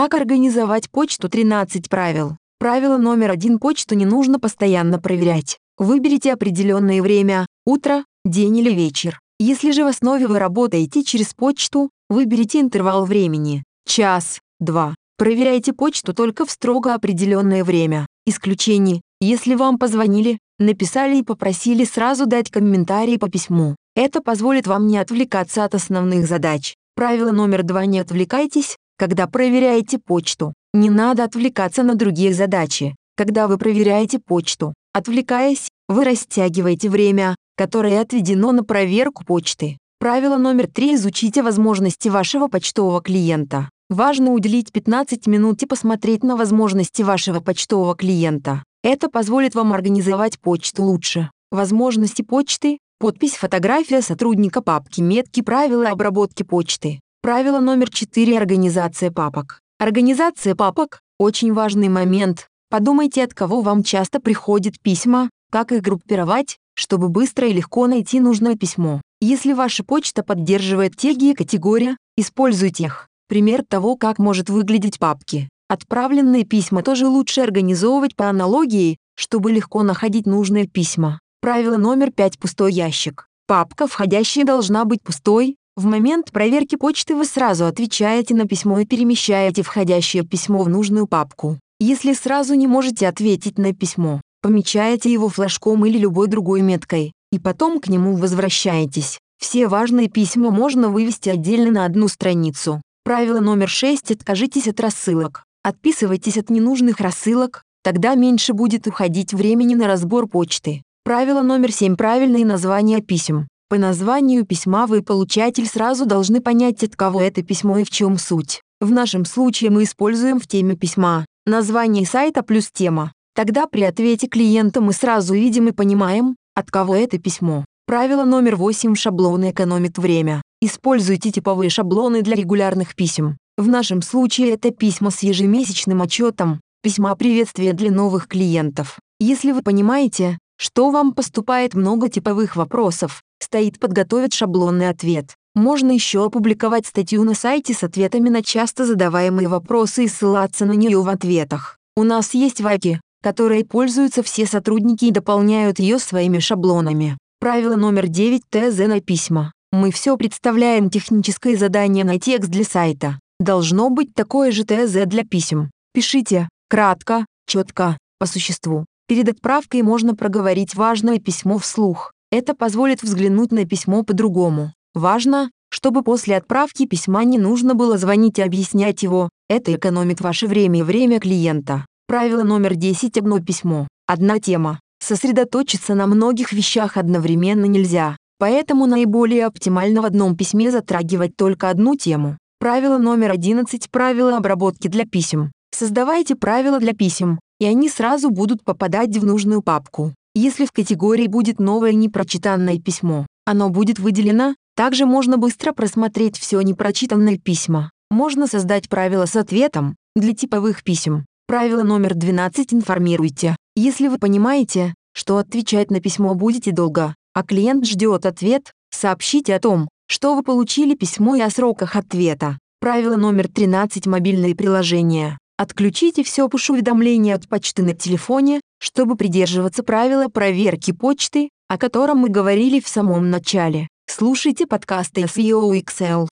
Как организовать почту 13 правил. Правило номер один – почту не нужно постоянно проверять. Выберите определенное время – утро, день или вечер. Если же в основе вы работаете через почту, выберите интервал времени – час, два. Проверяйте почту только в строго определенное время. Исключение – если вам позвонили, написали и попросили сразу дать комментарий по письму. Это позволит вам не отвлекаться от основных задач. Правило номер два – не отвлекайтесь, когда проверяете почту. Не надо отвлекаться на другие задачи. Когда вы проверяете почту, отвлекаясь, вы растягиваете время, которое отведено на проверку почты. Правило номер три – изучите возможности вашего почтового клиента. Важно уделить 15 минут и посмотреть на возможности вашего почтового клиента. Это позволит вам организовать почту лучше. Возможности почты, подпись, фотография сотрудника папки, метки, правила обработки почты. Правило номер 4 – организация папок. Организация папок – очень важный момент. Подумайте, от кого вам часто приходят письма, как их группировать, чтобы быстро и легко найти нужное письмо. Если ваша почта поддерживает теги и категория, используйте их. Пример того, как может выглядеть папки. Отправленные письма тоже лучше организовывать по аналогии, чтобы легко находить нужные письма. Правило номер 5 – пустой ящик. Папка входящая должна быть пустой, в момент проверки почты вы сразу отвечаете на письмо и перемещаете входящее письмо в нужную папку. Если сразу не можете ответить на письмо, помечаете его флажком или любой другой меткой, и потом к нему возвращаетесь. Все важные письма можно вывести отдельно на одну страницу. Правило номер 6 – откажитесь от рассылок. Отписывайтесь от ненужных рассылок, тогда меньше будет уходить времени на разбор почты. Правило номер 7 – правильные названия писем. По названию письма вы, получатель, сразу должны понять, от кого это письмо и в чем суть. В нашем случае мы используем в теме письма название сайта плюс тема. Тогда при ответе клиента мы сразу видим и понимаем, от кого это письмо. Правило номер 8. Шаблоны экономят время. Используйте типовые шаблоны для регулярных писем. В нашем случае это письма с ежемесячным отчетом, письма приветствия для новых клиентов. Если вы понимаете, что вам поступает много типовых вопросов, стоит подготовить шаблонный ответ. Можно еще опубликовать статью на сайте с ответами на часто задаваемые вопросы и ссылаться на нее в ответах. У нас есть ваки, которые пользуются все сотрудники и дополняют ее своими шаблонами. Правило номер 9 ТЗ на письма. Мы все представляем техническое задание на текст для сайта. Должно быть такое же ТЗ для писем. Пишите, кратко, четко, по существу. Перед отправкой можно проговорить важное письмо вслух. Это позволит взглянуть на письмо по-другому. Важно, чтобы после отправки письма не нужно было звонить и объяснять его, это экономит ваше время и время клиента. Правило номер 10 одно письмо, одна тема. Сосредоточиться на многих вещах одновременно нельзя, поэтому наиболее оптимально в одном письме затрагивать только одну тему. Правило номер 11 правила обработки для писем. Создавайте правила для писем, и они сразу будут попадать в нужную папку. Если в категории будет новое непрочитанное письмо, оно будет выделено, также можно быстро просмотреть все непрочитанные письма. Можно создать правило с ответом для типовых писем. Правило номер 12 информируйте. Если вы понимаете, что отвечать на письмо будете долго, а клиент ждет ответ, сообщите о том, что вы получили письмо и о сроках ответа. Правило номер 13 мобильные приложения. Отключите все пуш-уведомления от почты на телефоне, чтобы придерживаться правила проверки почты, о котором мы говорили в самом начале. Слушайте подкасты SEO XL.